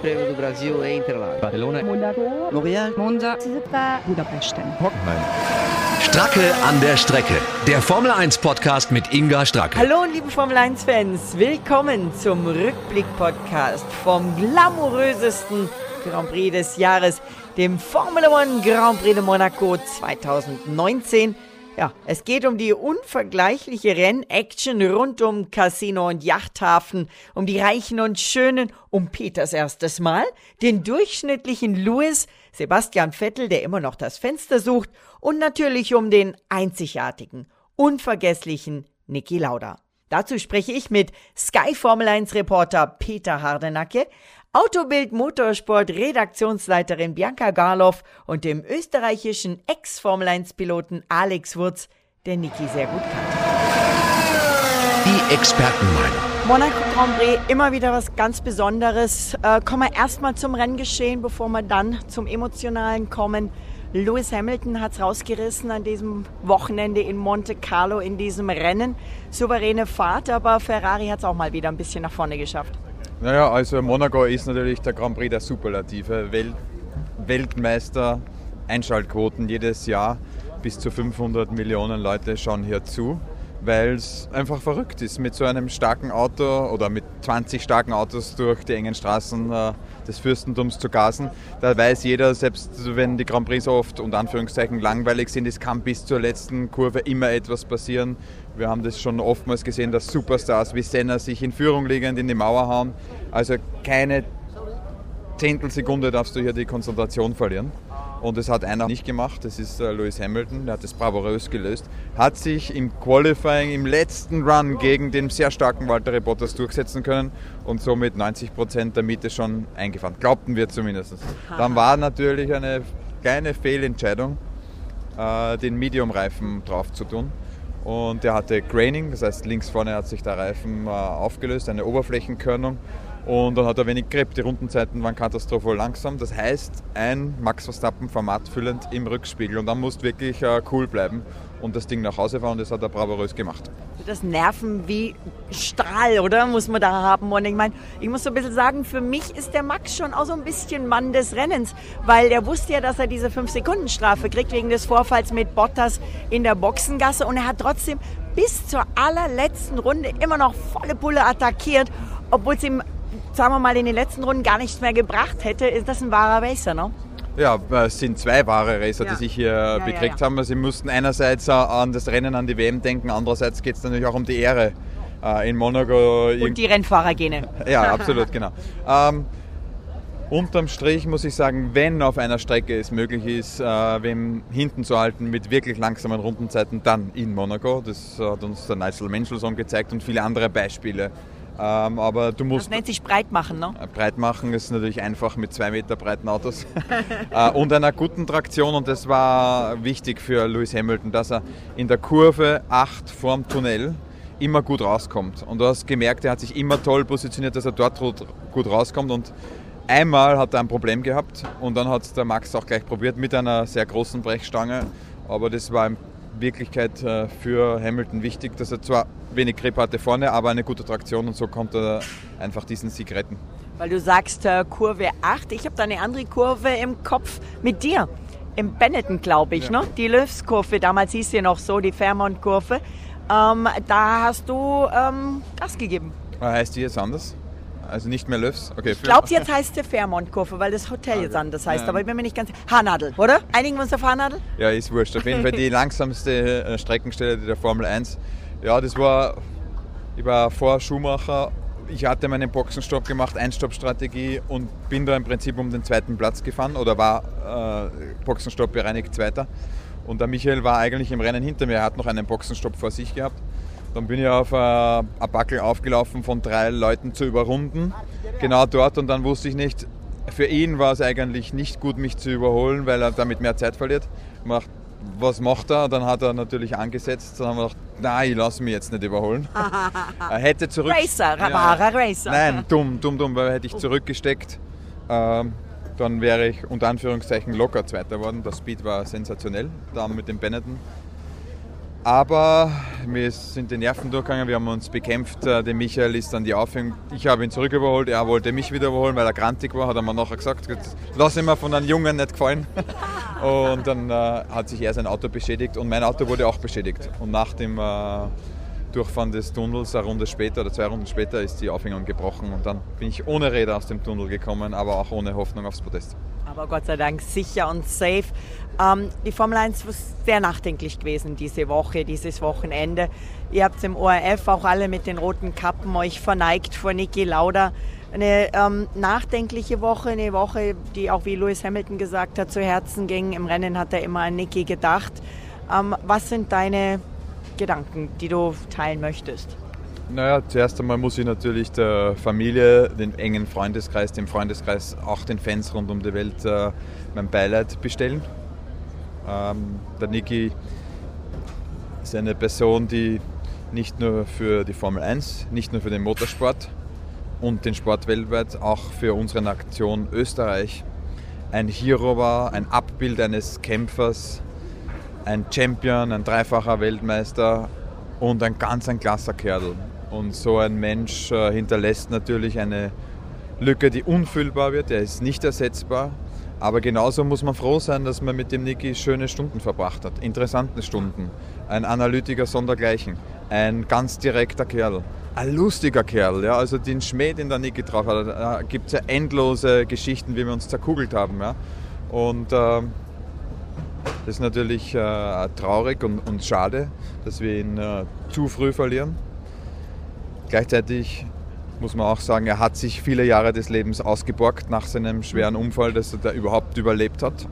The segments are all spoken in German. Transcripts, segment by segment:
Prêmio do Brasil em Interlagos. Barcelona, Monaco, Montreal, Monza, Budapest. Hockenheim. Stracke an der Strecke. Der Formel 1 Podcast mit Inga Stracke. Hallo liebe Formel 1 Fans, willkommen zum Rückblick Podcast vom glamourösesten Grand Prix des Jahres, dem Formula One Grand Prix de Monaco 2019. Ja, es geht um die unvergleichliche Rennaction rund um Casino und Yachthafen, um die Reichen und Schönen, um Peters erstes Mal, den durchschnittlichen Lewis, Sebastian Vettel, der immer noch das Fenster sucht, und natürlich um den einzigartigen, unvergesslichen Niki Lauda. Dazu spreche ich mit Sky Formel 1 Reporter Peter Hardenacke, Autobild Motorsport Redaktionsleiterin Bianca Garloff und dem österreichischen Ex-Formel 1 Piloten Alex Wurz, der Niki sehr gut kannte. Die Expertenmeinung. Monaco Grand Prix, immer wieder was ganz Besonderes. Äh, kommen wir erstmal zum Renngeschehen, bevor wir dann zum Emotionalen kommen. Lewis Hamilton hat es rausgerissen an diesem Wochenende in Monte Carlo in diesem Rennen. Souveräne Fahrt, aber Ferrari hat es auch mal wieder ein bisschen nach vorne geschafft. Naja, also Monaco ist natürlich der Grand Prix der Superlative. Welt Weltmeister, Einschaltquoten jedes Jahr. Bis zu 500 Millionen Leute schauen hier zu, weil es einfach verrückt ist, mit so einem starken Auto oder mit 20 starken Autos durch die engen Straßen äh, des Fürstentums zu gasen. Da weiß jeder, selbst wenn die Grand Prix so oft und Anführungszeichen langweilig sind, es kann bis zur letzten Kurve immer etwas passieren. Wir haben das schon oftmals gesehen, dass Superstars wie Senna sich in Führung liegend in die Mauer hauen. Also keine Zehntelsekunde darfst du hier die Konzentration verlieren. Und das hat einer nicht gemacht, das ist äh, Lewis Hamilton, der hat das bravourös gelöst. Hat sich im Qualifying, im letzten Run gegen den sehr starken Walter Bottas durchsetzen können und somit 90 Prozent der Miete schon eingefahren. Glaubten wir zumindest. Dann war natürlich eine kleine Fehlentscheidung, äh, den Medium-Reifen drauf zu tun. Und der hatte Graining, das heißt links vorne hat sich der Reifen äh, aufgelöst, eine Oberflächenkörnung. Und dann hat er wenig Grip. Die Rundenzeiten waren katastrophal langsam. Das heißt, ein Max Verstappen formatfüllend im Rückspiegel. Und dann musst wirklich äh, cool bleiben und das Ding nach Hause fahren. Und das hat er bravourös gemacht. Das Nerven wie Strahl, oder? Muss man da haben. Und ich meine, ich muss so ein bisschen sagen, für mich ist der Max schon auch so ein bisschen Mann des Rennens, weil er wusste ja, dass er diese 5-Sekunden-Strafe kriegt wegen des Vorfalls mit Bottas in der Boxengasse. Und er hat trotzdem bis zur allerletzten Runde immer noch volle Pulle attackiert, obwohl es ihm sagen wir mal, in den letzten Runden gar nichts mehr gebracht hätte, ist das ein wahrer Racer, ne? Ja, es sind zwei wahre Racer, Ja. die sich hier ja, bekriegt ja. haben. Sie mussten einerseits äh, an das Rennen, an die WM denken, andererseits geht es natürlich auch um die Ehre äh, in Monaco. Und die Rennfahrergene. Ja, absolut, genau. Ähm, unterm Strich muss ich sagen, wenn auf einer Strecke es möglich ist, äh, wem hinten zu halten mit wirklich langsamen Rundenzeiten, dann in Monaco. Das hat uns der Nigel Mendelssohn gezeigt und viele andere Beispiele. Ähm, aber du Das musst nennt sich breit machen, ne? breit machen ist natürlich einfach mit zwei Meter breiten Autos. Äh, und einer guten Traktion und das war wichtig für Lewis Hamilton, dass er in der Kurve 8 vorm Tunnel immer gut rauskommt. Und du hast gemerkt, er hat sich immer toll positioniert, dass er dort gut- gut rauskommt. Und einmal hat er ein Problem gehabt und dann hat es der Max auch gleich probiert mit einer sehr großen Brechstange, aber das war in Wirklichkeit äh, für Hamilton wichtig, dass er zwar wenig Grip hatte vorne, aber eine gute Traktion und so konnte er einfach diesen Sieg retten. Weil du sagst äh, Kurve 8. Ich habe da eine andere Kurve im Kopf mit dir. Im Benetton, glaube ich, ne? Die Löws-Kurve. Damals hieß sie noch so, die Fairmont-Kurve. Ähm, da hast du ähm, Gas gegeben. Äh, Heißt die jetzt anders? Also nicht mehr Löws? Okay, Ich glaube, jetzt heißt sie Fairmont-Kurve, weil das Hotel jetzt anders heißt. Ja. Aber ich bin mir nicht ganz... Haarnadel, oder? Einigen wir uns auf Haarnadel? Ja, ist wurscht. Auf jeden Fall die langsamste äh, Streckenstelle der Formel 1. Ja, das war, ich war vor Schumacher. Ich hatte meinen Boxenstopp gemacht, Einstoppstrategie und bin da im Prinzip um den zweiten Platz gefahren oder war äh, Boxenstopp bereinigt Zweiter. Und der Michael war eigentlich im Rennen hinter mir, er hat noch einen Boxenstopp vor sich gehabt. Dann bin ich auf äh, ein Backel aufgelaufen von drei Leuten zu überrunden, genau dort und dann wusste ich nicht, für ihn war es eigentlich nicht gut, mich zu überholen, weil er damit mehr Zeit verliert. Macht, was macht er? Dann hat er natürlich angesetzt. Dann haben wir gedacht, nein, ich lasse mich jetzt nicht überholen. er hätte zurück... Racer, wahrer Racer. Nein, dumm, dumm, dumm, weil hätte ich zurückgesteckt, ähm, dann wäre ich unter Anführungszeichen locker Zweiter geworden. Der Speed war sensationell, da mit dem Benetton. Aber wir sind die Nerven durchgegangen, wir haben uns bekämpft. Äh, der Michael ist dann die Aufhängung. Ich habe ihn zurück überholt, er wollte mich wieder überholen, weil er grantig war, hat er mir nachher gesagt. Lass ihn mir von einem Jungen nicht gefallen. Und dann äh, hat sich er sein Auto beschädigt und mein Auto wurde auch beschädigt. Und nach dem äh, Durchfahren des Tunnels, eine Runde später oder zwei Runden später, ist die Aufhängung gebrochen. Und dann bin ich ohne Räder aus dem Tunnel gekommen, aber auch ohne Hoffnung aufs Podest. Aber Gott sei Dank sicher und safe. Ähm, die Formel 1 ist sehr nachdenklich gewesen diese Woche, dieses Wochenende. Ihr habt im ORF auch alle mit den roten Kappen euch verneigt vor Niki Lauda. Eine ähm, nachdenkliche Woche, eine Woche, die auch wie Lewis Hamilton gesagt hat, zu Herzen ging. Im Rennen hat er immer an Niki gedacht. Ähm, was sind deine Gedanken, die du teilen möchtest? Naja, zuerst einmal muss ich natürlich der Familie, den engen Freundeskreis, dem Freundeskreis, auch den Fans rund um die Welt äh, mein Beileid bestellen. Ähm, der Niki ist eine Person, die nicht nur für die Formel 1, nicht nur für den Motorsport und den Sport weltweit, auch für unsere Nation Österreich ein Hero war, ein Abbild eines Kämpfers, ein Champion, ein dreifacher Weltmeister und ein ganz ein klasser Kerl. Und so ein Mensch äh, hinterlässt natürlich eine Lücke, die unfüllbar wird. Er ist nicht ersetzbar. Aber genauso muss man froh sein, dass man mit dem Niki schöne Stunden verbracht hat. Interessante Stunden. Ein Analytiker sondergleichen. Ein ganz direkter Kerl. Ein lustiger Kerl. Ja? Also den Schmäh, den der Niki drauf hat. Da gibt es ja endlose Geschichten, wie wir uns zerkugelt haben. Ja? Und äh, das ist natürlich äh, traurig und, und, schade, dass wir ihn äh, zu früh verlieren. Gleichzeitig muss man auch sagen, er hat sich viele Jahre des Lebens ausgeborgt nach seinem schweren Unfall, dass er da überhaupt überlebt hat.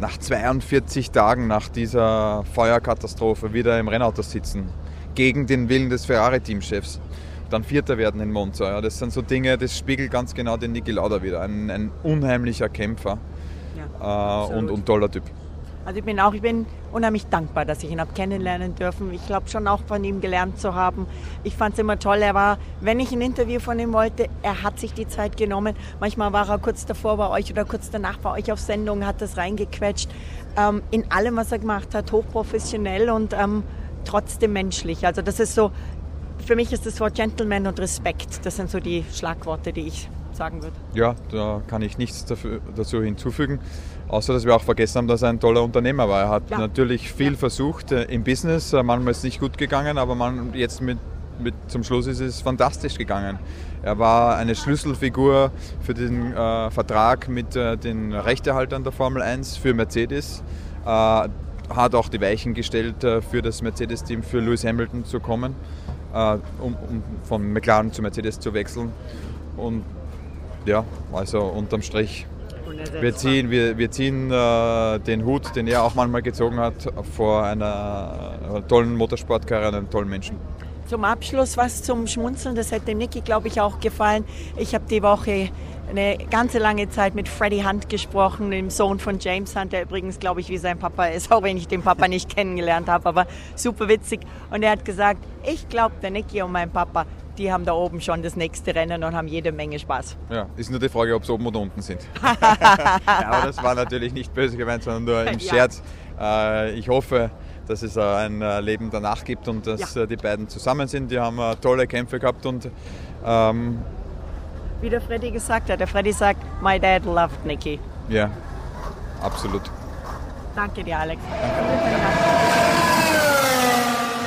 Nach 42 Tagen nach dieser Feuerkatastrophe wieder im Rennauto sitzen, gegen den Willen des Ferrari-Teamchefs. Dann Vierter werden in Monza. Ja, das sind so Dinge, das spiegelt ganz genau den Niki Lauda wieder. Ein, ein unheimlicher Kämpfer ja, äh, und, und toller Typ. Also ich bin auch, ich bin unheimlich dankbar, dass ich ihn habe kennenlernen dürfen. Ich glaube schon auch von ihm gelernt zu haben. Ich fand es immer toll. Er war, wenn ich ein Interview von ihm wollte, er hat sich die Zeit genommen. Manchmal war er kurz davor bei euch oder kurz danach bei euch auf Sendung, hat das reingequetscht. Ähm, in allem, was er gemacht hat, hochprofessionell und ähm, trotzdem menschlich. Also das ist so, für mich ist das Wort Gentleman und Respekt. Das sind so die Schlagworte, die ich sagen würde. Ja, da kann ich nichts dafür, dazu hinzufügen. Außer, dass wir auch vergessen haben, dass er ein toller Unternehmer war. Er hat ja. natürlich viel ja. versucht äh, im Business. Äh, manchmal ist es nicht gut gegangen, aber man, jetzt mit, mit, zum Schluss ist es fantastisch gegangen. Er war eine Schlüsselfigur für den äh, Vertrag mit äh, den Rechtehaltern der Formel 1 für Mercedes. Äh, hat auch die Weichen gestellt äh, für das Mercedes-Team, für Lewis Hamilton zu kommen, um, um von McLaren zu Mercedes zu wechseln. Und ja, also unterm Strich wir ziehen, wir, wir ziehen äh, den Hut, den er auch manchmal gezogen hat, vor einer tollen Motorsportkarriere, einem tollen Menschen. Zum Abschluss was zum Schmunzeln, das hätte Niki, glaube ich, auch gefallen. Ich habe die Woche eine ganze lange Zeit mit Freddie Hunt gesprochen, dem Sohn von James Hunt, der übrigens, glaube ich, wie sein Papa ist, auch wenn ich den Papa nicht kennengelernt habe, aber super witzig. Und er hat gesagt, ich glaube, der Niki und mein Papa, die haben da oben schon das nächste Rennen und haben jede Menge Spaß. Ja, ist nur die Frage, ob sie oben oder unten sind. ja, aber das war natürlich nicht böse gemeint, sondern nur im Scherz. Ja. Äh, ich hoffe, dass es ein äh, Leben danach gibt und dass ja. Äh, die beiden zusammen sind. Die haben tolle Kämpfe gehabt und ähm, wie der Freddy gesagt hat, der Freddy sagt, my dad loved Nicky. Ja, absolut. Danke dir, Alex.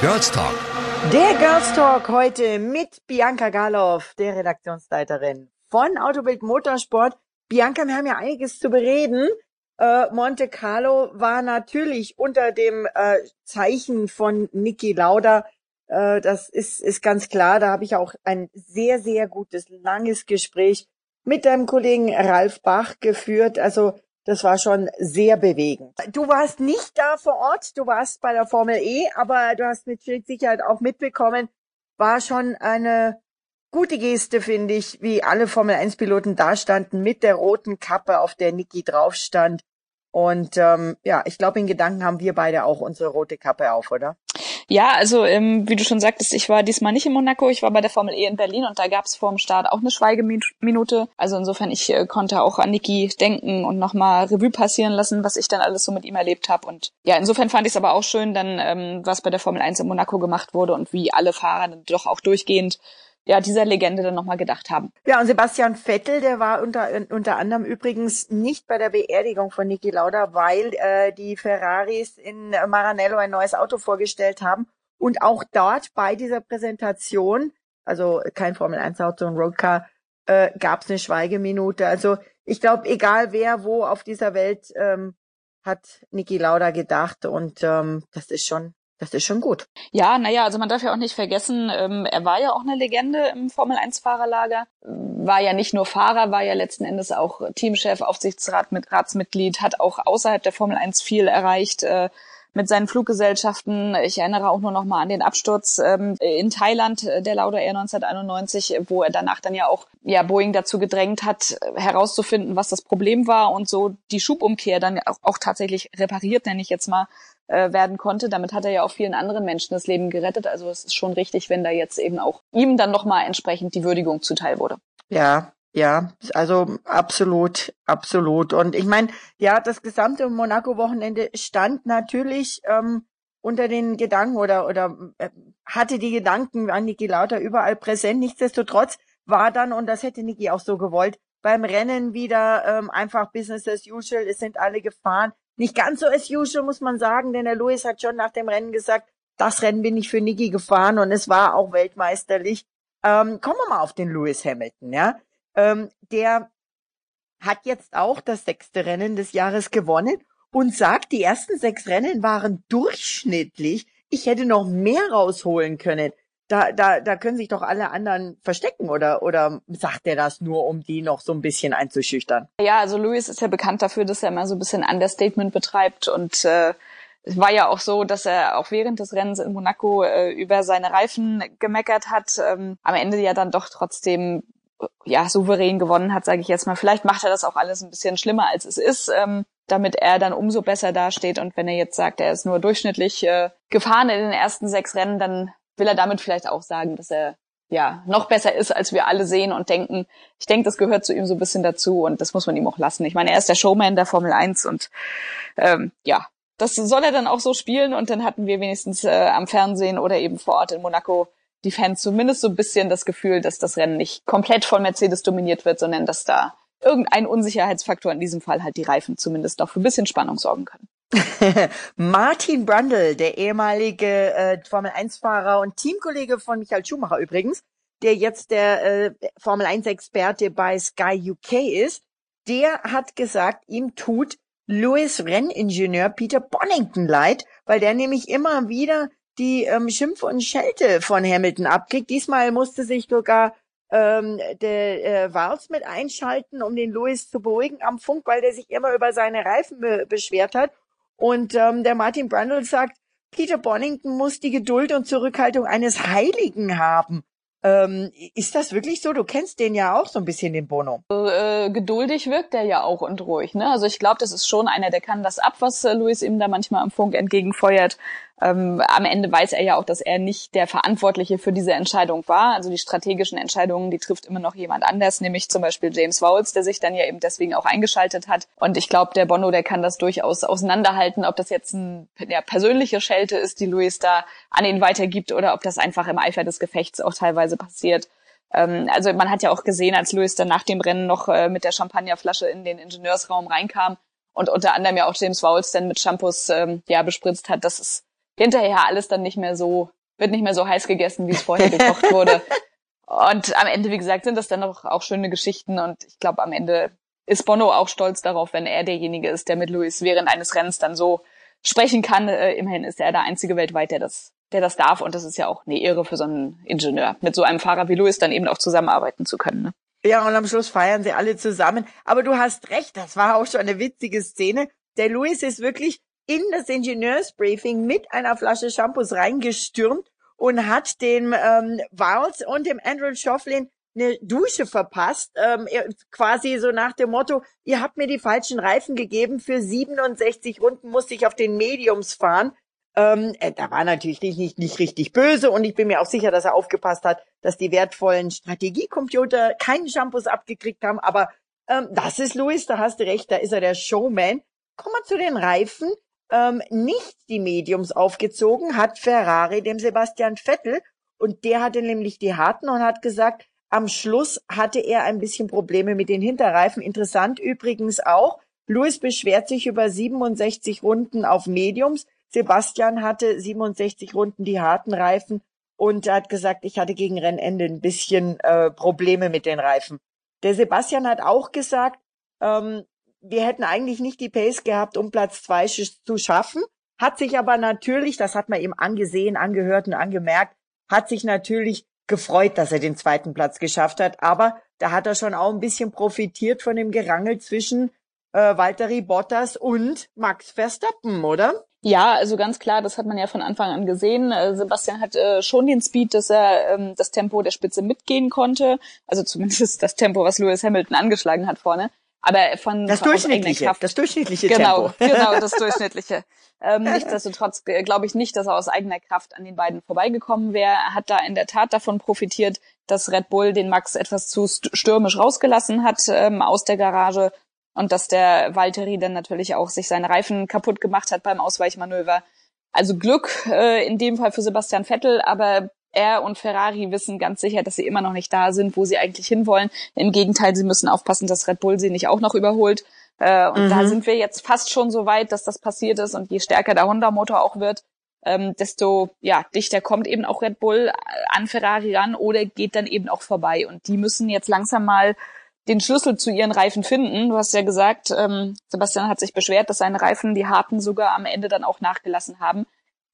Girls Talk der Girls Talk heute mit Bianca Galoff, der Redaktionsleiterin von Autobild Motorsport. Bianca, wir haben ja einiges zu bereden. Äh, Monte Carlo war natürlich unter dem äh, Zeichen von Niki Lauda. Äh, das ist, ist ganz klar. Da habe ich auch ein sehr, sehr gutes, langes Gespräch mit deinem Kollegen Ralf Bach geführt. Also das war schon sehr bewegend. Du warst nicht da vor Ort, du warst bei der Formel E, aber du hast mit Sicherheit auch mitbekommen, war schon eine gute Geste, finde ich, wie alle Formel 1 Piloten da standen mit der roten Kappe, auf der Niki drauf stand. Und ähm, ja, ich glaube, in Gedanken haben wir beide auch unsere rote Kappe auf, oder? Ja, also ähm, wie du schon sagtest, ich war diesmal nicht in Monaco, ich war bei der Formel E in Berlin und da gab es vor dem Start auch eine Schweigeminute. Also insofern, ich äh, konnte auch an Niki denken und nochmal Revue passieren lassen, was ich dann alles so mit ihm erlebt habe. Und ja, insofern fand ich es aber auch schön, dann ähm, was bei der Formel 1 in Monaco gemacht wurde und wie alle Fahrer dann doch auch durchgehend ja, dieser Legende dann nochmal gedacht haben. Ja, und Sebastian Vettel, der war unter, unter anderem übrigens nicht bei der Beerdigung von Niki Lauda, weil äh, die Ferraris in Maranello ein neues Auto vorgestellt haben. Und auch dort bei dieser Präsentation, also kein Formel 1 Auto und Roadcar, äh, gab es eine Schweigeminute. Also ich glaube, egal wer wo auf dieser Welt ähm, hat Niki Lauda gedacht und ähm, das ist schon das ist schon gut. Ja, naja, also man darf ja auch nicht vergessen, ähm, er war ja auch eine Legende im Formel-1-Fahrerlager. War ja nicht nur Fahrer, war ja letzten Endes auch Teamchef, Aufsichtsrat mit Ratsmitglied, hat auch außerhalb der Formel 1 viel erreicht. Äh, mit seinen Fluggesellschaften. Ich erinnere auch nur noch mal an den Absturz ähm, in Thailand äh, der Lauda Air 1991, wo er danach dann ja auch ja Boeing dazu gedrängt hat, herauszufinden, was das Problem war und so die Schubumkehr dann auch, auch tatsächlich repariert, nenne ich jetzt mal, äh, werden konnte. Damit hat er ja auch vielen anderen Menschen das Leben gerettet. Also es ist schon richtig, wenn da jetzt eben auch ihm dann nochmal entsprechend die Würdigung zuteil wurde. Ja, ja, also absolut, absolut. Und ich meine, ja, das gesamte Monaco-Wochenende stand natürlich ähm, unter den Gedanken oder oder äh, hatte die Gedanken an Niki Lauter überall präsent. Nichtsdestotrotz war dann, und das hätte Niki auch so gewollt, beim Rennen wieder ähm, einfach Business as usual. Es sind alle gefahren. Nicht ganz so as usual, muss man sagen, denn der Lewis hat schon nach dem Rennen gesagt, das Rennen bin ich für Niki gefahren und es war auch weltmeisterlich. Ähm, kommen wir mal auf den Lewis Hamilton, ja. Ähm, der hat jetzt auch das sechste Rennen des Jahres gewonnen und sagt, die ersten sechs Rennen waren durchschnittlich. Ich hätte noch mehr rausholen können. Da, da, da können sich doch alle anderen verstecken oder, oder sagt er das nur, um die noch so ein bisschen einzuschüchtern? Ja, also Louis ist ja bekannt dafür, dass er immer so ein bisschen Understatement betreibt und äh, es war ja auch so, dass er auch während des Rennens in Monaco äh, über seine Reifen gemeckert hat. Ähm, am Ende ja dann doch trotzdem ja, souverän gewonnen hat, sage ich jetzt mal. Vielleicht macht er das auch alles ein bisschen schlimmer, als es ist, ähm, damit er dann umso besser dasteht. Und wenn er jetzt sagt, er ist nur durchschnittlich äh, gefahren in den ersten sechs Rennen, dann will er damit vielleicht auch sagen, dass er ja noch besser ist, als wir alle sehen und denken. Ich denke, das gehört zu ihm so ein bisschen dazu und das muss man ihm auch lassen. Ich meine, er ist der Showman der Formel 1 und ähm, ja, das soll er dann auch so spielen und dann hatten wir wenigstens äh, am Fernsehen oder eben vor Ort in Monaco die Fans zumindest so ein bisschen das Gefühl, dass das Rennen nicht komplett von Mercedes dominiert wird, sondern dass da irgendein Unsicherheitsfaktor, in diesem Fall halt die Reifen, zumindest noch für ein bisschen Spannung sorgen können. Martin Brundle, der ehemalige äh, Formel-1-Fahrer und Teamkollege von Michael Schumacher übrigens, der jetzt der äh, Formel-1-Experte bei Sky UK ist, der hat gesagt, ihm tut Lewis Renningenieur Peter Bonington leid, weil der nämlich immer wieder die ähm, Schimpfe und Schelte von Hamilton abkriegt. Diesmal musste sich sogar ähm, der äh, Wals mit einschalten, um den Lewis zu beruhigen am Funk, weil der sich immer über seine Reifen be beschwert hat. Und ähm, der Martin Brundle sagt, Peter Bonington muss die Geduld und Zurückhaltung eines Heiligen haben. Ähm, ist das wirklich so? Du kennst den ja auch so ein bisschen, den Bono. Äh, geduldig wirkt er ja auch und ruhig. Ne? Also ich glaube, das ist schon einer, der kann das ab, was äh, Luis ihm da manchmal am Funk entgegenfeuert. Ähm, am Ende weiß er ja auch, dass er nicht der Verantwortliche für diese Entscheidung war. Also die strategischen Entscheidungen, die trifft immer noch jemand anders, nämlich zum Beispiel James Vowles, der sich dann ja eben deswegen auch eingeschaltet hat. Und ich glaube, der Bono, der kann das durchaus auseinanderhalten, ob das jetzt eine ja, persönliche Schelte ist, die Luis da an ihn weitergibt, oder ob das einfach im Eifer des Gefechts auch teilweise passiert ähm, also man hat ja auch gesehen, als Luis dann nach dem Rennen noch äh, mit der Champagnerflasche in den Ingenieursraum reinkam und unter anderem ja auch James Vowles dann mit Shampoos ähm, ja bespritzt hat, dass es hinterher alles dann nicht mehr so, wird nicht mehr so heiß gegessen, wie es vorher gekocht wurde. Und am Ende, wie gesagt, sind das dann auch, auch schöne Geschichten und ich glaube, am Ende ist Bono auch stolz darauf, wenn er derjenige ist, der mit Luis während eines Rennens dann so sprechen kann. Äh, immerhin ist er der einzige weltweit, der das, der das darf und das ist ja auch eine Ehre für so einen Ingenieur, mit so einem Fahrer wie Luis dann eben auch zusammenarbeiten zu können. Ne? Ja, und am Schluss feiern sie alle zusammen. Aber du hast recht, das war auch schon eine witzige Szene. Der Luis ist wirklich in das Ingenieursbriefing mit einer Flasche Shampoos reingestürmt und hat dem ähm, Wals und dem Andrew Schofflin eine Dusche verpasst, ähm, quasi so nach dem Motto, ihr habt mir die falschen Reifen gegeben, für 67 Runden musste ich auf den Mediums fahren. Ähm, äh, da war natürlich nicht, nicht richtig böse und ich bin mir auch sicher, dass er aufgepasst hat, dass die wertvollen Strategiecomputer keinen Shampoos abgekriegt haben. Aber ähm, das ist Louis, da hast du recht, da ist er der Showman. Kommen wir zu den Reifen. Ähm, nicht die Mediums aufgezogen hat Ferrari dem Sebastian Vettel und der hatte nämlich die harten und hat gesagt, am Schluss hatte er ein bisschen Probleme mit den Hinterreifen. Interessant übrigens auch, Louis beschwert sich über 67 Runden auf Mediums. Sebastian hatte 67 Runden die harten Reifen und hat gesagt, ich hatte gegen Rennende ein bisschen äh, Probleme mit den Reifen. Der Sebastian hat auch gesagt, ähm, wir hätten eigentlich nicht die Pace gehabt, um Platz zwei zu schaffen, hat sich aber natürlich, das hat man ihm angesehen, angehört und angemerkt, hat sich natürlich gefreut, dass er den zweiten Platz geschafft hat, aber da hat er schon auch ein bisschen profitiert von dem Gerangel zwischen äh, Valtteri Bottas und Max Verstappen, oder? Ja, also ganz klar, das hat man ja von Anfang an gesehen. Äh, Sebastian hat äh, schon den Speed, dass er ähm, das Tempo der Spitze mitgehen konnte. Also zumindest das Tempo, was Lewis Hamilton angeschlagen hat vorne. Aber von das durchschnittliche, Kraft, das durchschnittliche genau, Tempo. Genau, das durchschnittliche. ähm, nichtsdestotrotz äh, glaube ich nicht, dass er aus eigener Kraft an den beiden vorbeigekommen wäre. Er hat da in der Tat davon profitiert, dass Red Bull den Max etwas zu stürmisch rausgelassen hat ähm, aus der Garage und dass der Valtteri dann natürlich auch sich seine Reifen kaputt gemacht hat beim Ausweichmanöver. Also Glück äh, in dem Fall für Sebastian Vettel, aber er und Ferrari wissen ganz sicher, dass sie immer noch nicht da sind, wo sie eigentlich hinwollen. Im Gegenteil, sie müssen aufpassen, dass Red Bull sie nicht auch noch überholt. Äh, und mhm. da sind wir jetzt fast schon so weit, dass das passiert ist. Und je stärker der Honda-Motor auch wird, ähm, desto ja dichter kommt eben auch Red Bull an Ferrari ran oder geht dann eben auch vorbei. Und die müssen jetzt langsam mal den Schlüssel zu ihren Reifen finden. Du hast ja gesagt, ähm, Sebastian hat sich beschwert, dass seine Reifen, die harten, sogar am Ende dann auch nachgelassen haben.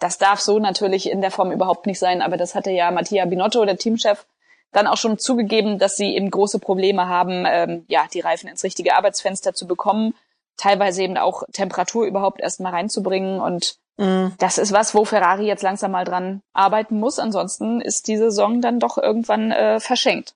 Das darf so natürlich in der Form überhaupt nicht sein, aber das hatte ja Mattia Binotto, der Teamchef, dann auch schon zugegeben, dass sie eben große Probleme haben, ähm, ja, die Reifen ins richtige Arbeitsfenster zu bekommen, teilweise eben auch Temperatur überhaupt erst mal reinzubringen und mhm. das ist was, wo Ferrari jetzt langsam mal dran arbeiten muss. Ansonsten ist die Saison dann doch irgendwann äh, verschenkt.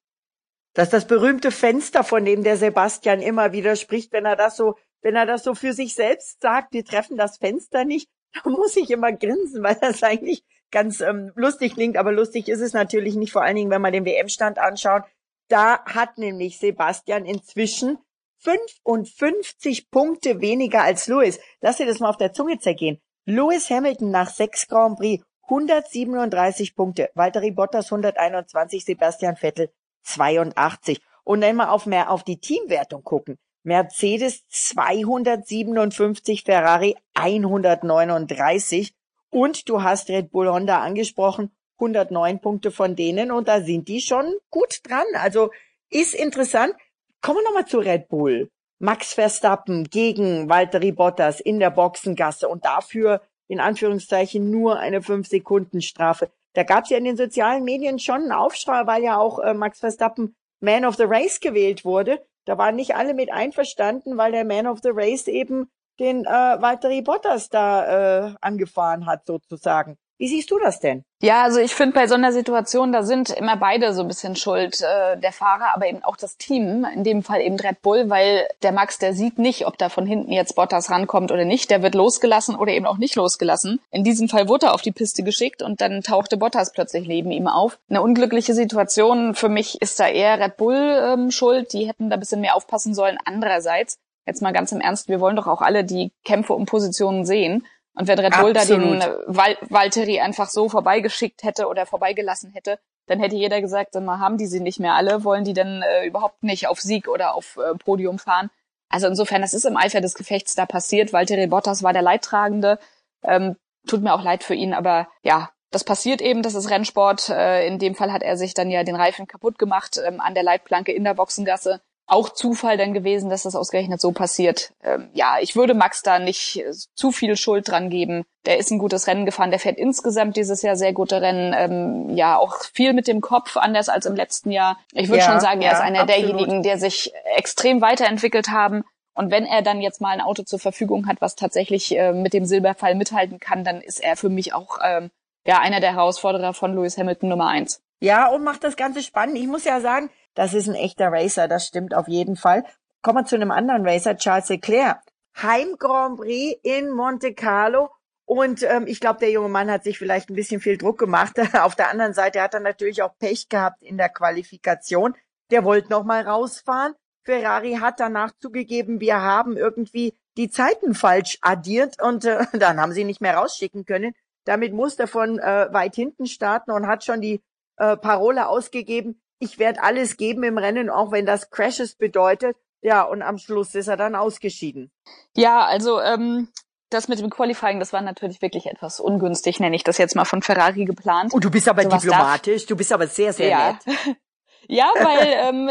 Das ist das berühmte Fenster, von dem der Sebastian immer wieder spricht, wenn er das so, wenn er das so für sich selbst sagt, wir treffen das Fenster nicht, da muss ich immer grinsen, weil das eigentlich ganz ähm, lustig klingt, aber lustig ist es natürlich nicht, vor allen Dingen, wenn man den WM-Stand anschaut. Da hat nämlich Sebastian inzwischen 55 Punkte weniger als Lewis. Lass dir das mal auf der Zunge zergehen. Lewis Hamilton nach sechs Grand Prix 137 Punkte, Valtteri Bottas 121, Sebastian Vettel 82. Und wenn wir auf mehr auf die Teamwertung gucken, Mercedes 257, Ferrari 139 und du hast Red Bull Honda angesprochen, 109 Punkte von denen und da sind die schon gut dran. Also ist interessant. Kommen wir nochmal zu Red Bull. Max Verstappen gegen Valtteri Bottas in der Boxengasse und dafür in Anführungszeichen nur eine 5 Sekunden Strafe. Da gab es ja in den sozialen Medien schon einen Aufschrei, weil ja auch äh, Max Verstappen Man of the Race gewählt wurde. Da waren nicht alle mit einverstanden, weil der Man of the Race eben den äh, Valtteri Bottas da äh, angefahren hat, sozusagen. Wie siehst du das denn? Ja, also ich finde bei so einer Situation, da sind immer beide so ein bisschen schuld, äh, der Fahrer, aber eben auch das Team, in dem Fall eben Red Bull, weil der Max, der sieht nicht, ob da von hinten jetzt Bottas rankommt oder nicht, der wird losgelassen oder eben auch nicht losgelassen. In diesem Fall wurde er auf die Piste geschickt und dann tauchte Bottas plötzlich neben ihm auf. Eine unglückliche Situation, für mich ist da eher Red Bull ähm, schuld, die hätten da ein bisschen mehr aufpassen sollen. Andererseits, jetzt mal ganz im Ernst, wir wollen doch auch alle die Kämpfe um Positionen sehen. Und wenn Red Bull da den Val Valtteri einfach so vorbeigeschickt hätte oder vorbeigelassen hätte, dann hätte jeder gesagt, dann haben die sie nicht mehr alle, wollen die denn äh, überhaupt nicht auf Sieg oder auf äh, Podium fahren. Also insofern, das ist im Eifer des Gefechts da passiert. Valtteri Bottas war der Leidtragende. Ähm, tut mir auch leid für ihn, aber ja, das passiert eben, das ist Rennsport. Äh, in dem Fall hat er sich dann ja den Reifen kaputt gemacht ähm, an der Leitplanke in der Boxengasse auch Zufall dann gewesen, dass das ausgerechnet so passiert. Ähm, ja, ich würde Max da nicht äh, zu viel Schuld dran geben. Der ist ein gutes Rennen gefahren, der fährt insgesamt dieses Jahr sehr gute Rennen. Ähm, ja, auch viel mit dem Kopf, anders als im letzten Jahr. Ich würde ja, schon sagen, er ja, ist einer absolut. derjenigen, der sich extrem weiterentwickelt haben. Und wenn er dann jetzt mal ein Auto zur Verfügung hat, was tatsächlich äh, mit dem Silberfall mithalten kann, dann ist er für mich auch ähm, ja einer der Herausforderer von Lewis Hamilton Nummer eins. Ja, und macht das Ganze spannend. Ich muss ja sagen, das ist ein echter Racer, das stimmt auf jeden Fall. Kommen wir zu einem anderen Racer, Charles Leclerc. Heim Grand Prix in Monte Carlo Und ähm, ich glaube, der junge Mann hat sich vielleicht ein bisschen viel Druck gemacht. Auf der anderen Seite hat er natürlich auch Pech gehabt in der Qualifikation. Der wollte noch mal rausfahren. Ferrari hat danach zugegeben, wir haben irgendwie die Zeiten falsch addiert und äh, dann haben sie nicht mehr rausschicken können. Damit musste er von äh, weit hinten starten und hat schon die äh, Parole ausgegeben, ich werde alles geben im Rennen, auch wenn das Crashes bedeutet. Ja, und am Schluss ist er dann ausgeschieden. Ja, also ähm, das mit dem Qualifying, das war natürlich wirklich etwas ungünstig, nenne ich das jetzt mal von Ferrari geplant. Und du bist aber so diplomatisch, du bist aber sehr, sehr ja. nett. Ja, weil ähm,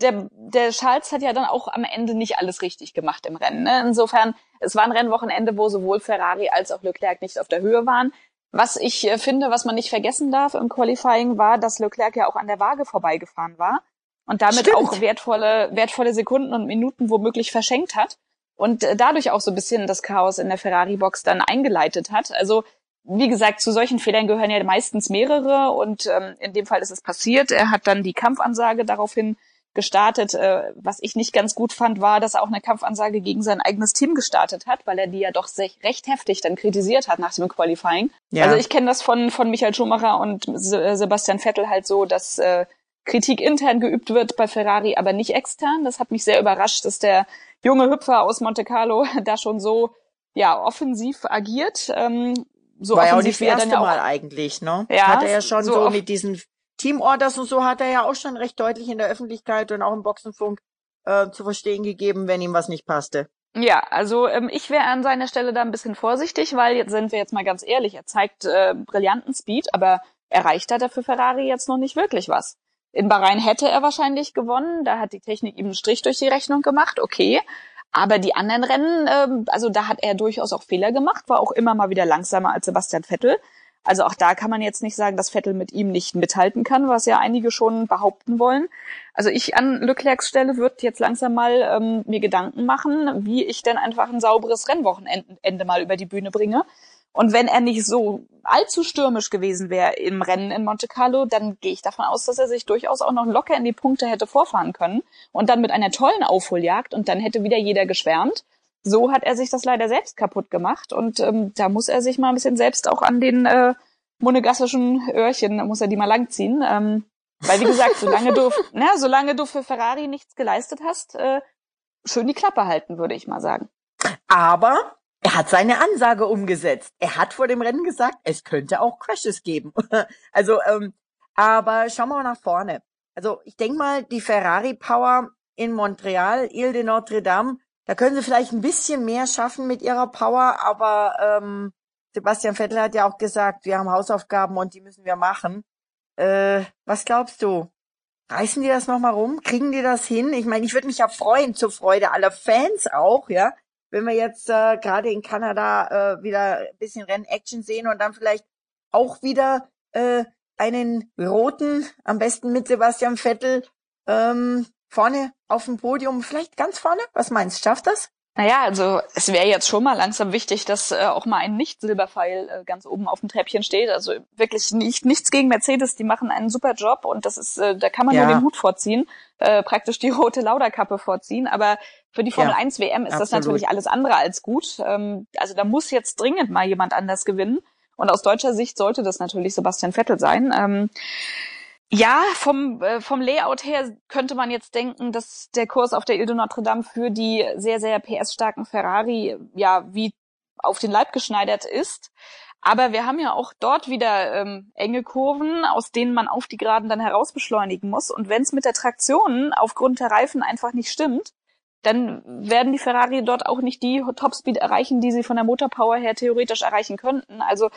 der, der Charles hat ja dann auch am Ende nicht alles richtig gemacht im Rennen. Ne? Insofern, es war ein Rennwochenende, wo sowohl Ferrari als auch Leclerc nicht auf der Höhe waren. Was ich äh, finde, was man nicht vergessen darf im Qualifying, war, dass Leclerc ja auch an der Waage vorbeigefahren war und damit Stimmt. auch wertvolle, wertvolle Sekunden und Minuten womöglich verschenkt hat und äh, dadurch auch so ein bisschen das Chaos in der Ferrari-Box dann eingeleitet hat. Also wie gesagt, zu solchen Fehlern gehören ja meistens mehrere und ähm, in dem Fall ist es passiert. Er hat dann die Kampfansage daraufhin gestartet. Äh, was ich nicht ganz gut fand, war, dass er auch eine Kampfansage gegen sein eigenes Team gestartet hat, weil er die ja doch recht heftig dann kritisiert hat nach dem Qualifying. Ja. Also ich kenne das von, von Michael Schumacher und Sebastian Vettel halt so, dass äh, Kritik intern geübt wird bei Ferrari, aber nicht extern. Das hat mich sehr überrascht, dass der junge Hüpfer aus Monte Carlo da schon so ja offensiv agiert. Ähm, so War ja auch nicht das erste Mal eigentlich, ne? Ja, hat er ja schon so, so mit diesen Teamorders und so hat er ja auch schon recht deutlich in der Öffentlichkeit und auch im Boxenfunk äh, zu verstehen gegeben, wenn ihm was nicht passte. Ja, also ähm, ich wäre an seiner Stelle da ein bisschen vorsichtig, weil jetzt sind wir jetzt mal ganz ehrlich, er zeigt äh, brillanten Speed, aber erreicht hat er für Ferrari jetzt noch nicht wirklich was. In Bahrain hätte er wahrscheinlich gewonnen, da hat die Technik ihm einen Strich durch die Rechnung gemacht, okay. Aber die anderen Rennen, ähm, also da hat er durchaus auch Fehler gemacht, war auch immer mal wieder langsamer als Sebastian Vettel. Also auch da kann man jetzt nicht sagen, dass Vettel mit ihm nicht mithalten kann, was ja einige schon behaupten wollen. Also ich an Leclercs Stelle würde jetzt langsam mal ähm, mir Gedanken machen, wie ich denn einfach ein sauberes Rennwochenende mal über die Bühne bringe. Und wenn er nicht so allzu stürmisch gewesen wäre im Rennen in Monte Carlo, dann gehe ich davon aus, dass er sich durchaus auch noch locker in die Punkte hätte vorfahren können und dann mit einer tollen Aufholjagd und dann hätte wieder jeder geschwärmt. So hat er sich das leider selbst kaputt gemacht und ähm, da muss er sich mal ein bisschen selbst auch an den äh, monegassischen Öhrchen, muss er die mal langziehen. Ähm, weil wie gesagt, solange du, na, solange du für Ferrari nichts geleistet hast, äh, schön die Klappe halten, würde ich mal sagen. Aber er hat seine Ansage umgesetzt. Er hat vor dem Rennen gesagt, es könnte auch Crashes geben. also, ähm, aber schauen wir mal nach vorne. Also ich denke mal, die Ferrari Power in Montreal, Ile de Notre Dame, da können sie vielleicht ein bisschen mehr schaffen mit ihrer Power, aber ähm, Sebastian Vettel hat ja auch gesagt, wir haben Hausaufgaben und die müssen wir machen. Äh, was glaubst du? Reißen die das nochmal rum? Kriegen die das hin? Ich meine, ich würde mich ja freuen, zur Freude aller Fans auch, ja, wenn wir jetzt äh, gerade in Kanada äh, wieder ein bisschen Rennaction sehen und dann vielleicht auch wieder äh, einen roten, am besten mit Sebastian Vettel, ähm, vorne auf dem Podium, vielleicht ganz vorne? Was meinst du, schafft das? Naja, also es wäre jetzt schon mal langsam wichtig, dass äh, auch mal ein Nicht-Silberpfeil äh, ganz oben auf dem Treppchen steht. Also wirklich nicht, nichts gegen Mercedes, die machen einen super Job und das ist, äh, da kann man ja. nur den Hut vorziehen, äh, praktisch die rote Lauderkappe vorziehen. Aber für die Formel ja, 1 WM ist absolut. das natürlich alles andere als gut. Ähm, also da muss jetzt dringend mal jemand anders gewinnen. Und aus deutscher Sicht sollte das natürlich Sebastian Vettel sein. Ähm, ja, vom, äh, vom Layout her könnte man jetzt denken, dass der Kurs auf der Ile de Notre Dame für die sehr, sehr PS-starken Ferrari ja wie auf den Leib geschneidert ist. Aber wir haben ja auch dort wieder ähm, enge Kurven, aus denen man auf die Geraden dann herausbeschleunigen muss. Und wenn es mit der Traktion aufgrund der Reifen einfach nicht stimmt, dann werden die Ferrari dort auch nicht die Topspeed erreichen, die sie von der Motorpower her theoretisch erreichen könnten. Also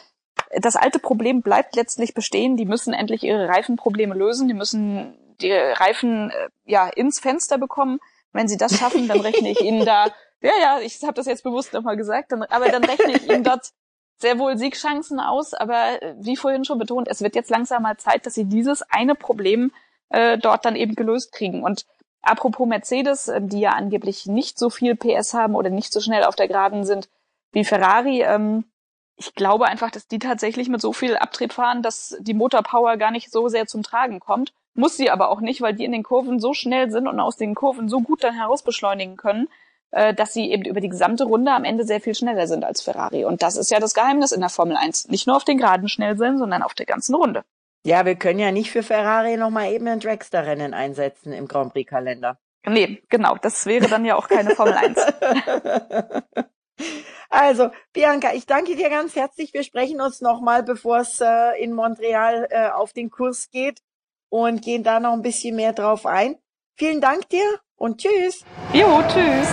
das alte Problem bleibt letztlich bestehen. Die müssen endlich ihre Reifenprobleme lösen. Die müssen die Reifen äh, ja ins Fenster bekommen. Wenn sie das schaffen, dann rechne ich ihnen da. Ja, ja, ich habe das jetzt bewusst nochmal gesagt. Dann, aber dann rechne ich ihnen dort sehr wohl Siegchancen aus. Aber äh, wie vorhin schon betont, es wird jetzt langsam mal Zeit, dass sie dieses eine Problem äh, dort dann eben gelöst kriegen. Und apropos Mercedes, äh, die ja angeblich nicht so viel PS haben oder nicht so schnell auf der Geraden sind wie Ferrari. Ähm, ich glaube einfach, dass die tatsächlich mit so viel Abtrieb fahren, dass die Motorpower gar nicht so sehr zum Tragen kommt. Muss sie aber auch nicht, weil die in den Kurven so schnell sind und aus den Kurven so gut dann heraus beschleunigen können, äh, dass sie eben über die gesamte Runde am Ende sehr viel schneller sind als Ferrari. Und das ist ja das Geheimnis in der Formel 1. Nicht nur auf den Geraden schnell sein, sondern auf der ganzen Runde. Ja, wir können ja nicht für Ferrari nochmal eben ein Dragster-Rennen einsetzen im Grand Prix-Kalender. Nee, genau. Das wäre dann ja auch keine Formel 1. Also, Bianca, ich danke dir ganz herzlich. Wir sprechen uns nochmal, bevor es äh, in Montreal äh, auf den Kurs geht und gehen da noch ein bisschen mehr drauf ein. Vielen Dank dir und tschüss. Jo, tschüss.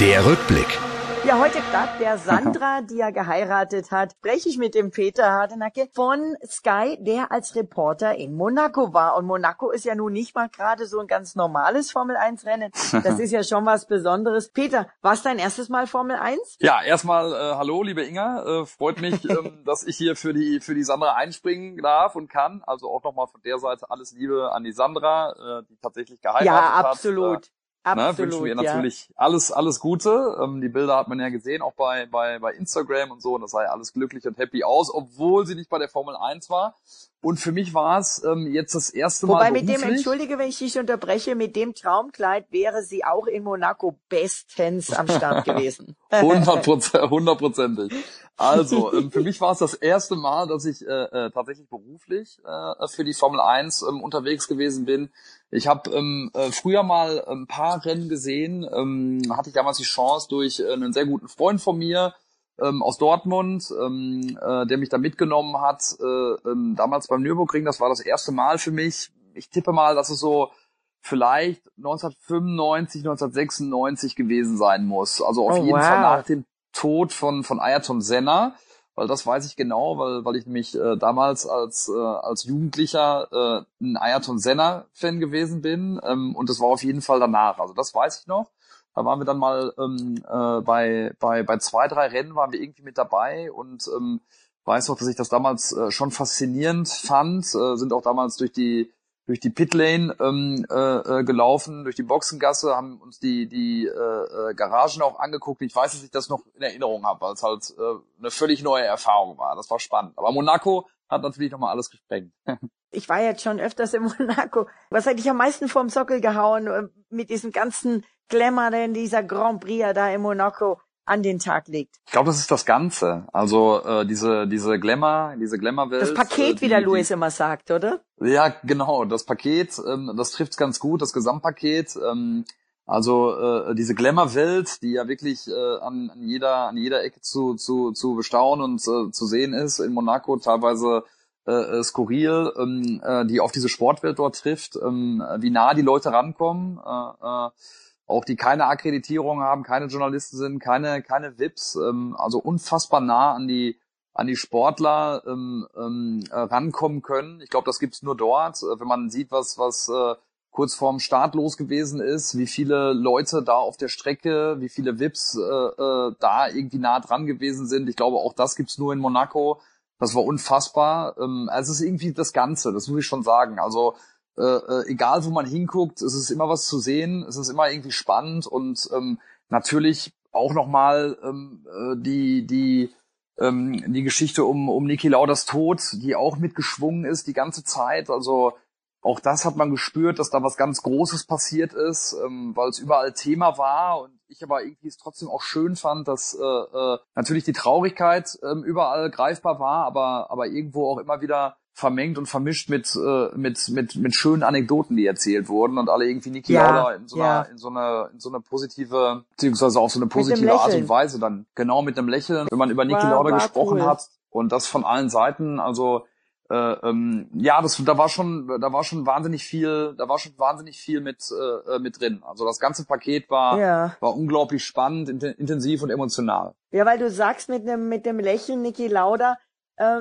Der Rückblick. Ja, heute Tag der Sandra, die ja geheiratet hat, spreche ich mit dem Peter Hardenacke von Sky, der als Reporter in Monaco war. Und Monaco ist ja nun nicht mal gerade so ein ganz normales Formel-1-Rennen. Das ist ja schon was Besonderes. Peter, war es dein erstes Mal Formel 1? Ja, erstmal äh, hallo, liebe Inga. Äh, freut mich, ähm, dass ich hier für die für die Sandra einspringen darf und kann. Also auch nochmal von der Seite alles Liebe an die Sandra, äh, die tatsächlich geheiratet hat. Ja, absolut. Absolut, ne, wünschen wir ja. natürlich alles, alles Gute. Ähm, die Bilder hat man ja gesehen, auch bei, bei, bei Instagram und so. Und das sah ja alles glücklich und happy aus, obwohl sie nicht bei der Formel 1 war. Und für mich war es ähm, jetzt das erste Wobei Mal. Wobei mit dem, entschuldige, wenn ich dich unterbreche, mit dem Traumkleid wäre sie auch in Monaco bestens am Start gewesen. Hundertprozentig. Also, ähm, für mich war es das erste Mal, dass ich äh, äh, tatsächlich beruflich äh, für die Formel 1 ähm, unterwegs gewesen bin. Ich habe ähm, äh, früher mal ein paar Rennen gesehen, ähm, hatte ich damals die Chance durch äh, einen sehr guten Freund von mir, ähm, aus Dortmund, ähm, äh, der mich da mitgenommen hat, äh, ähm, damals beim Nürburgring. Das war das erste Mal für mich. Ich tippe mal, dass es so vielleicht 1995, 1996 gewesen sein muss. Also auf oh, jeden wow. Fall nach dem Tod von, von Ayrton Senna. Weil das weiß ich genau, weil, weil ich nämlich äh, damals als, äh, als Jugendlicher äh, ein Ayrton Senna-Fan gewesen bin. Ähm, und das war auf jeden Fall danach. Also das weiß ich noch. Da waren wir dann mal ähm, äh, bei, bei, bei zwei, drei Rennen waren wir irgendwie mit dabei und ähm, weiß noch, dass ich das damals äh, schon faszinierend fand, äh, sind auch damals durch die durch die Pitlane ähm, äh, äh, gelaufen, durch die Boxengasse, haben uns die die äh, äh, Garagen auch angeguckt. Ich weiß, dass ich das noch in Erinnerung habe, weil es halt äh, eine völlig neue Erfahrung war. Das war spannend. Aber Monaco hat natürlich nochmal alles gesprengt. ich war jetzt schon öfters in Monaco. Was hat dich am meisten vorm Sockel gehauen äh, mit diesem ganzen Glamour, den dieser Grand Prix da in Monaco an den Tag legt? Ich glaube, das ist das Ganze. Also äh, diese diese Glamour, diese Glamour-Welt. Das Paket, äh, die, wie der Louis immer sagt, oder? Ja, genau. Das Paket, ähm, das trifft's ganz gut. Das Gesamtpaket. Ähm, also äh, diese Glamour-Welt, die ja wirklich äh, an, an jeder an jeder Ecke zu zu zu bestaunen und äh, zu sehen ist in Monaco, teilweise äh, äh, skurril, ähm, äh, die auf diese Sportwelt dort trifft, ähm, wie nah die Leute rankommen, äh, äh, auch die keine Akkreditierung haben, keine Journalisten sind, keine keine VIPs, ähm, also unfassbar nah an die an die Sportler ähm, ähm, äh, rankommen können. Ich glaube, das gibt's nur dort, äh, wenn man sieht, was was äh, kurz vorm Start los gewesen ist, wie viele Leute da auf der Strecke, wie viele VIPs äh, äh, da irgendwie nah dran gewesen sind. Ich glaube, auch das gibt's nur in Monaco. Das war unfassbar. Ähm, also es ist irgendwie das Ganze, das muss ich schon sagen. Also äh, äh, egal wo man hinguckt, es ist immer was zu sehen, es ist immer irgendwie spannend und ähm, natürlich auch nochmal ähm, äh, die, die, ähm, die Geschichte um, um Niki Lauders Tod, die auch mitgeschwungen ist die ganze Zeit. Also auch das hat man gespürt, dass da was ganz Großes passiert ist, ähm, weil es überall Thema war und ich aber irgendwie es trotzdem auch schön fand, dass äh, äh, natürlich die Traurigkeit äh, überall greifbar war, aber aber irgendwo auch immer wieder vermengt und vermischt mit äh, mit mit mit schönen Anekdoten, die erzählt wurden und alle irgendwie Niki ja, Lauda in so einer ja. in so eine in so eine positive beziehungsweise auch so eine positive Art und Weise dann genau mit einem Lächeln, wenn man über Niki Lauda gesprochen cool. hat und das von allen Seiten, also äh, ähm, ja, das, da war schon, da war schon wahnsinnig viel, da war schon wahnsinnig viel mit äh, mit drin. Also das ganze Paket war ja. war unglaublich spannend, intensiv und emotional. Ja, weil du sagst mit dem mit dem Lächeln Niki Lauda, äh,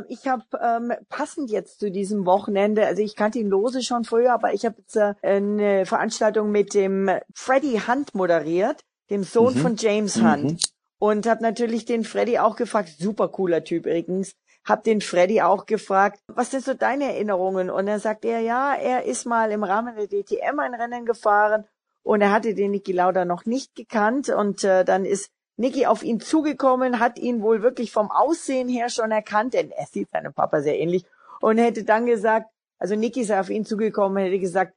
ich habe ähm, passend jetzt zu diesem Wochenende, also ich kannte ihn lose schon früher, aber ich habe jetzt äh, eine Veranstaltung mit dem Freddy Hunt moderiert, dem Sohn mhm. von James Hunt. Mhm. Und habe natürlich den Freddy auch gefragt, super cooler Typ übrigens, hab den Freddy auch gefragt, was sind so deine Erinnerungen? Und dann sagt er, ja, er ist mal im Rahmen der DTM ein Rennen gefahren und er hatte den Niki Lauda noch nicht gekannt und äh, dann ist Niki auf ihn zugekommen, hat ihn wohl wirklich vom Aussehen her schon erkannt, denn er sieht seinem Papa sehr ähnlich und hätte dann gesagt, also Niki sei auf ihn zugekommen, hätte gesagt,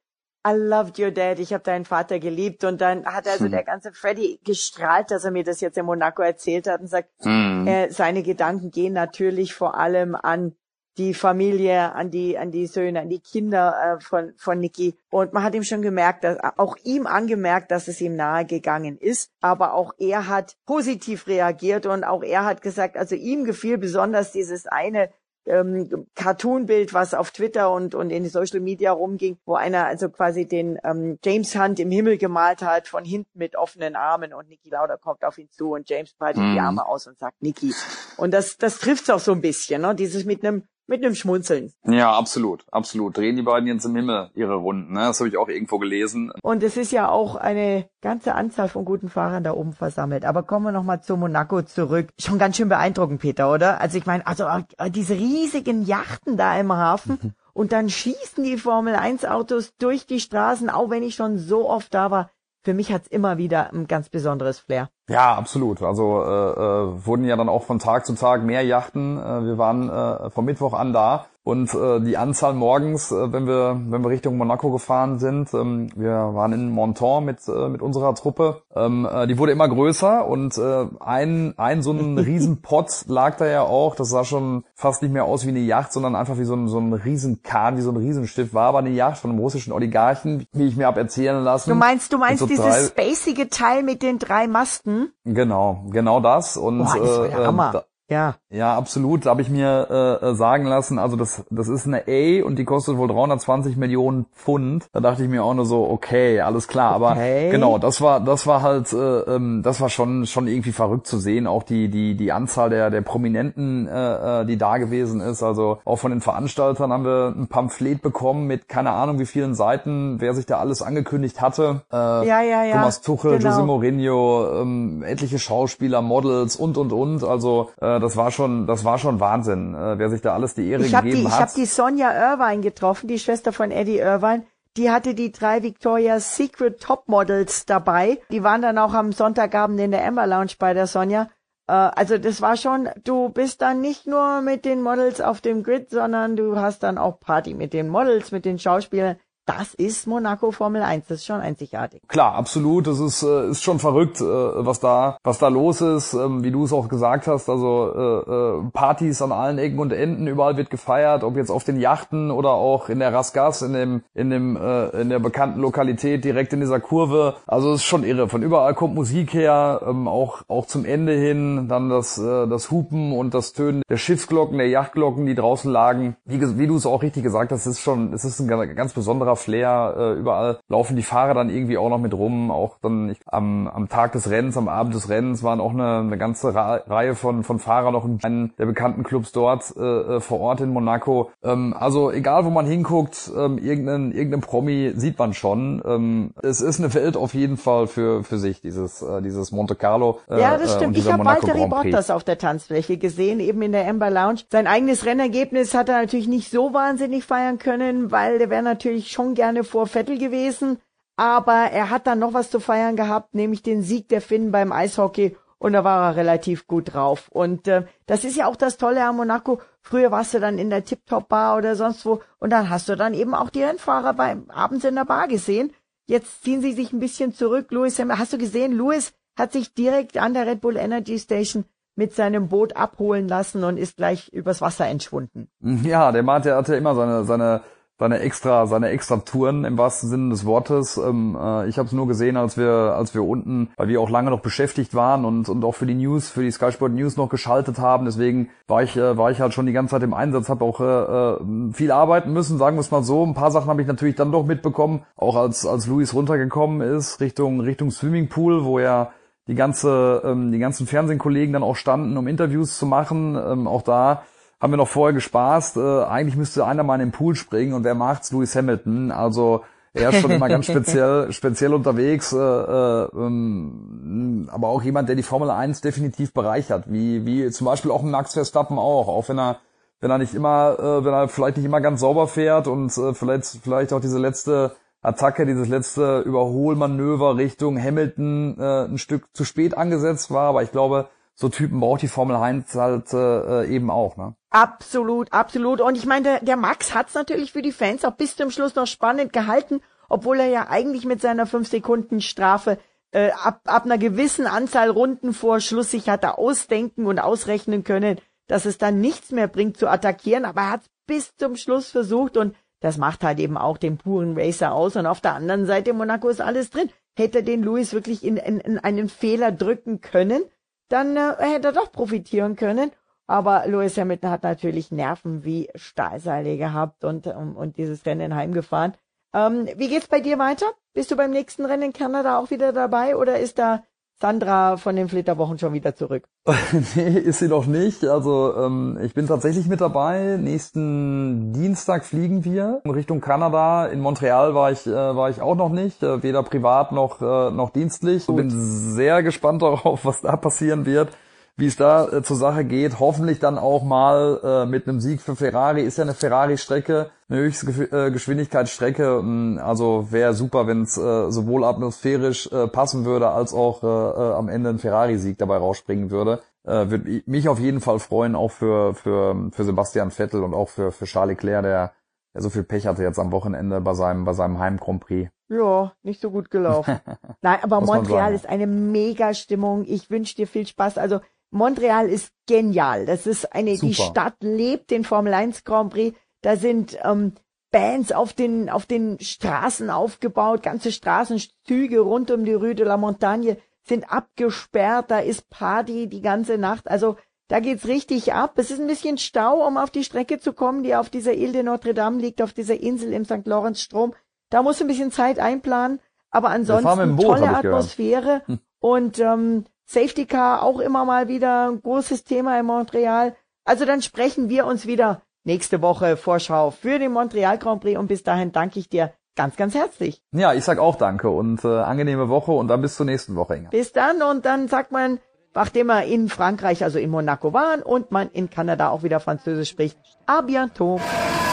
I loved your dad, ich habe deinen Vater geliebt. Und dann hat also hm. der ganze Freddy gestrahlt, dass er mir das jetzt in Monaco erzählt hat und sagt, hm. äh, seine Gedanken gehen natürlich vor allem an die Familie, an die, an die Söhne, an die Kinder äh, von, von Niki. Und man hat ihm schon gemerkt, dass, auch ihm angemerkt, dass es ihm nahe gegangen ist. Aber auch er hat positiv reagiert und auch er hat gesagt, also ihm gefiel besonders dieses eine ähm, Cartoon-Bild, was auf Twitter und, und in Social Media rumging, wo einer also quasi den ähm, James Hunt im Himmel gemalt hat, von hinten mit offenen Armen und Niki Lauda kommt auf ihn zu und James breitet mm. die mhm. Arme aus und sagt Niki. Und das, das trifft's auch so ein bisschen, ne? Dieses mit einem mit einem Schmunzeln. Ja, absolut, absolut. Drehen die beiden jetzt im Himmel ihre Runden. Ne? Das habe ich auch irgendwo gelesen. Und es ist ja auch eine ganze Anzahl von guten Fahrern da oben versammelt. Aber kommen wir nochmal zu Monaco zurück. Schon ganz schön beeindruckend, Peter, oder? Also ich meine, also äh, diese riesigen Yachten da im Hafen. Mhm. Und dann schießen die Formel 1 Autos durch die Straßen, auch wenn ich schon so oft da war. Für mich hat's immer wieder ein ganz besonderes Flair. Ja, absolut. Also äh, äh, wurden ja dann auch von Tag zu Tag mehr Yachten. Äh, wir waren äh, vom Mittwoch an da und äh, die Anzahl morgens, äh, wenn wir wenn wir Richtung Monaco gefahren sind, ähm, wir waren in Monton mit äh, mit unserer Truppe, ähm, äh, die wurde immer größer und äh, ein ein so ein Riesenpott lag da ja auch. Das sah schon fast nicht mehr aus wie eine Yacht, sondern einfach wie so ein so ein Riesenkahn, wie so ein Riesenschiff. War aber eine Yacht von einem russischen Oligarchen, wie ich mir hab erzählen lassen. Du meinst du meinst so dieses spacige Teil mit den drei Masten? Genau, genau das und Boah, das äh, äh, ja. Ja, absolut. Da habe ich mir äh, äh, sagen lassen, also das, das ist eine A und die kostet wohl 320 Millionen Pfund. Da dachte ich mir auch nur so, okay, alles klar. Aber okay. genau, das war, das war halt, äh, ähm, das war schon schon irgendwie verrückt zu sehen. Auch die die die Anzahl der der Prominenten, äh, äh, die da gewesen ist. Also auch von den Veranstaltern haben wir ein Pamphlet bekommen mit keine Ahnung wie vielen Seiten, wer sich da alles angekündigt hatte. Äh, ja, ja, ja. Thomas Tuchel, genau. Jose Mourinho, ähm, etliche Schauspieler, Models und und und. Also äh, das war schon, das war schon Wahnsinn, äh, wer sich da alles die Ehre ich gegeben die, hat. Ich habe die Sonja Irvine getroffen, die Schwester von Eddie Irvine. Die hatte die drei Victoria's Secret Top Models dabei. Die waren dann auch am Sonntagabend in der Ember Lounge bei der Sonja. Äh, also das war schon, du bist dann nicht nur mit den Models auf dem Grid, sondern du hast dann auch Party mit den Models, mit den Schauspielern das ist Monaco Formel 1, das ist schon einzigartig. Klar, absolut, das ist, äh, ist schon verrückt, äh, was da, was da los ist, ähm, wie du es auch gesagt hast, also äh, Partys an allen Ecken und Enden, überall wird gefeiert, ob jetzt auf den Yachten oder auch in der Rasgas, in dem, in dem, in der bekannten Lokalität direkt in dieser Kurve. Also es ist schon irre. Von überall kommt Musik her, ähm, auch, auch zum Ende hin, dann das, das Hupen und das Tönen der Schiffsglocken, der Yachtglocken, die draußen lagen. Wie, wie du es auch richtig gesagt hast, ist schon, es ist ein ganz besonderer Flair. Äh, überall laufen die Fahrer dann irgendwie auch noch mit rum. Auch dann ich, am, am Tag des Rennens, am Abend des Rennens waren auch eine, eine ganze Ra Reihe von, von Fahrern noch in einem der bekannten Clubs dort äh, äh, vor Ort in Monaco. Ähm, also egal, wo man hinguckt, ähm, irgendeinen irgendein Promi sieht man schon. Ähm, es ist eine Welt auf jeden Fall für, für sich, dieses, äh, dieses Monte Carlo. Äh, ja, das stimmt. Ich habe Valtteri Bottas auf der Tanzfläche gesehen, eben in der Amber Lounge. Sein eigenes Rennergebnis hat er natürlich nicht so wahnsinnig feiern können, weil der wäre natürlich schon schon gerne vor Vettel gewesen, aber er hat dann noch was zu feiern gehabt, nämlich den Sieg der Finnen beim Eishockey und da war er relativ gut drauf. Und äh, das ist ja auch das Tolle an Monaco. Früher warst du dann in der Tip-Top-Bar oder sonst wo und dann hast du dann eben auch die Rennfahrer beim abends in der Bar gesehen. Jetzt ziehen sie sich ein bisschen zurück. Louis, hast du gesehen, Louis hat sich direkt an der Red Bull Energy Station mit seinem Boot abholen lassen und ist gleich übers Wasser entschwunden. Ja, der er hatte immer seine, seine seine extra seine extra Touren im wahrsten Sinne des Wortes. Ähm, äh, ich habe es nur gesehen, als wir als wir unten, weil wir auch lange noch beschäftigt waren und und auch für die News, für die Sky Sport News noch geschaltet haben. Deswegen war ich äh, war ich halt schon die ganze Zeit im Einsatz, habe auch äh, äh, viel arbeiten müssen, sagen wir es mal so. Ein paar Sachen habe ich natürlich dann doch mitbekommen, auch als als Luis runtergekommen ist Richtung Richtung Swimmingpool, wo er die ganze ähm, die ganzen Fernsehkollegen dann auch standen, um Interviews zu machen. Ähm, auch da haben wir noch vorher gespaßt. Äh, eigentlich müsste einer mal in den Pool springen und wer macht's? Lewis Hamilton. Also er ist schon immer ganz speziell, speziell unterwegs, äh, äh, ähm, aber auch jemand, der die Formel 1 definitiv bereichert, wie, wie zum Beispiel auch Max Verstappen auch, auch wenn er, wenn er nicht immer, äh, wenn er vielleicht nicht immer ganz sauber fährt und äh, vielleicht, vielleicht auch diese letzte Attacke, dieses letzte Überholmanöver Richtung Hamilton äh, ein Stück zu spät angesetzt war, aber ich glaube, so Typen braucht die Formel 1 halt äh, eben auch, ne? Absolut, absolut. Und ich meine, der, der Max hat's natürlich für die Fans auch bis zum Schluss noch spannend gehalten. obwohl er ja eigentlich mit seiner 5-Sekunden-Strafe äh, ab, ab einer gewissen Anzahl Runden vor Schluss sich hatte ausdenken und ausrechnen können, dass es dann nichts mehr bringt zu attackieren, aber er hat bis zum Schluss versucht und das macht halt eben auch den puren Racer aus. Und auf der anderen Seite Monaco ist alles drin. Hätte den Louis wirklich in, in, in einen Fehler drücken können, dann äh, hätte er doch profitieren können. Aber Lewis Hamilton hat natürlich Nerven wie Stahlseile gehabt und, um, und dieses Rennen heimgefahren. Ähm, wie geht's bei dir weiter? Bist du beim nächsten Rennen in Kanada auch wieder dabei oder ist da Sandra von den Flitterwochen schon wieder zurück? nee, ist sie noch nicht. Also ähm, ich bin tatsächlich mit dabei. Nächsten Dienstag fliegen wir in Richtung Kanada. In Montreal war ich äh, war ich auch noch nicht, äh, weder privat noch äh, noch dienstlich. Gut. Bin sehr gespannt darauf, was da passieren wird wie es da äh, zur Sache geht. Hoffentlich dann auch mal äh, mit einem Sieg für Ferrari. Ist ja eine Ferrari-Strecke, eine höchste äh, Geschwindigkeitsstrecke. Mm, also wäre super, wenn es äh, sowohl atmosphärisch äh, passen würde, als auch äh, äh, am Ende ein Ferrari-Sieg dabei rausspringen würde. Äh, würde mich auf jeden Fall freuen, auch für, für, für Sebastian Vettel und auch für, für Charles Leclerc, der, der so viel Pech hatte jetzt am Wochenende bei seinem, bei seinem Heim-Grand Prix. Ja, nicht so gut gelaufen. Nein, aber Montreal ist eine Mega-Stimmung. Ich wünsche dir viel Spaß. Also Montreal ist genial. Das ist eine, Super. die Stadt lebt den Formel 1 Grand Prix. Da sind ähm, Bands auf den, auf den Straßen aufgebaut, ganze Straßenzüge rund um die Rue de la Montagne sind abgesperrt, da ist Party die ganze Nacht. Also da geht's richtig ab. Es ist ein bisschen Stau, um auf die Strecke zu kommen, die auf dieser Ile de Notre Dame liegt, auf dieser Insel im St. Lawrence Strom. Da muss ein bisschen Zeit einplanen, aber ansonsten Boot, tolle Atmosphäre hm. und ähm, Safety Car auch immer mal wieder ein großes Thema in Montreal. Also dann sprechen wir uns wieder nächste Woche Vorschau für den Montreal Grand Prix und bis dahin danke ich dir ganz, ganz herzlich. Ja, ich sag auch danke und äh, angenehme Woche und dann bis zur nächsten Woche, Inga. Bis dann und dann sagt man, nachdem wir in Frankreich, also in Monaco waren und man in Kanada auch wieder Französisch spricht, à bientôt.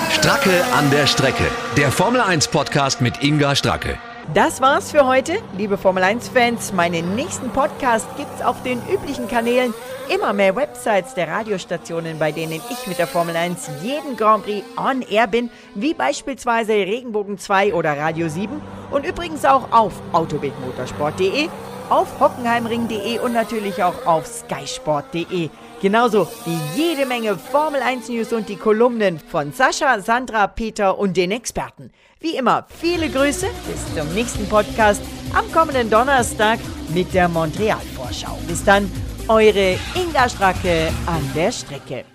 Stracke an der Strecke, der Formel 1 Podcast mit Inga Stracke. Das war's für heute, liebe Formel 1-Fans. Meinen nächsten Podcast gibt's auf den üblichen Kanälen. Immer mehr Websites der Radiostationen, bei denen ich mit der Formel 1 jeden Grand Prix on Air bin, wie beispielsweise Regenbogen 2 oder Radio 7 und übrigens auch auf autobildmotorsport.de, auf hockenheimring.de und natürlich auch auf skysport.de. Genauso wie jede Menge Formel 1 News und die Kolumnen von Sascha, Sandra, Peter und den Experten. Wie immer, viele Grüße, bis zum nächsten Podcast am kommenden Donnerstag mit der Montreal-Vorschau. Bis dann, eure Inga Stracke an der Strecke.